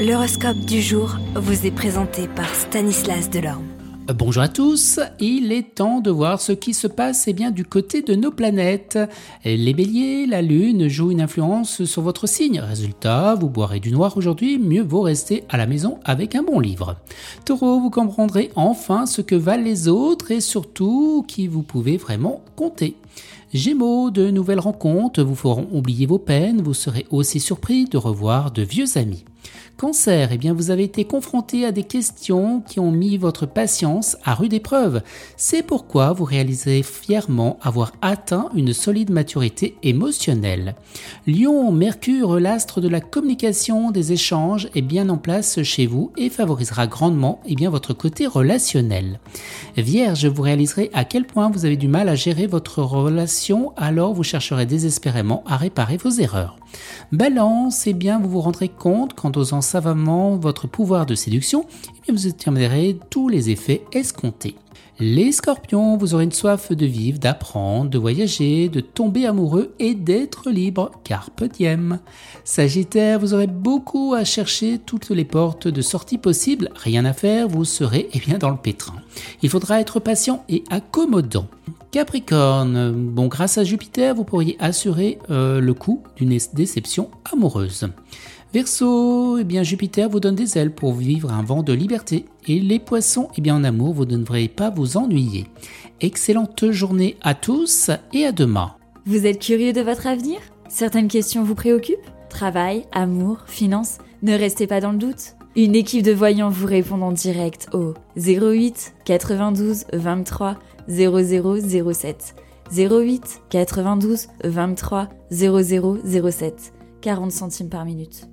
L'horoscope du jour vous est présenté par Stanislas Delorme. Bonjour à tous, il est temps de voir ce qui se passe eh bien, du côté de nos planètes. Les béliers, la lune joue une influence sur votre signe. Résultat, vous boirez du noir aujourd'hui, mieux vaut rester à la maison avec un bon livre. Taureau, vous comprendrez enfin ce que valent les autres et surtout qui vous pouvez vraiment compter. Gémeaux, de nouvelles rencontres vous feront oublier vos peines, vous serez aussi surpris de revoir de vieux amis. Cancer, eh bien vous avez été confronté à des questions qui ont mis votre patience à rude épreuve. C'est pourquoi vous réaliserez fièrement avoir atteint une solide maturité émotionnelle. Lion, Mercure, l'astre de la communication, des échanges, est bien en place chez vous et favorisera grandement eh votre côté relationnel. Vierge, vous réaliserez à quel point vous avez du mal à gérer votre relation, alors vous chercherez désespérément à réparer vos erreurs. Balance, eh bien vous vous rendrez compte qu'en dosant savamment votre pouvoir de séduction, et vous obtiendrez tous les effets escomptés. Les scorpions, vous aurez une soif de vivre, d'apprendre, de voyager, de tomber amoureux et d'être libre, carpe diem. Sagittaire, vous aurez beaucoup à chercher toutes les portes de sortie possibles, rien à faire, vous serez eh bien dans le pétrin. Il faudra être patient et accommodant. Capricorne, bon grâce à Jupiter, vous pourriez assurer euh, le coup d'une déception amoureuse. Verseau, eh bien Jupiter vous donne des ailes pour vivre un vent de liberté. Et les poissons, eh bien en amour, vous ne devrez pas vous ennuyer. Excellente journée à tous et à demain. Vous êtes curieux de votre avenir? Certaines questions vous préoccupent? Travail, amour, finances Ne restez pas dans le doute. Une équipe de voyants vous répond en direct au 08 92 23 0007. 08 92 23 0007. 40 centimes par minute.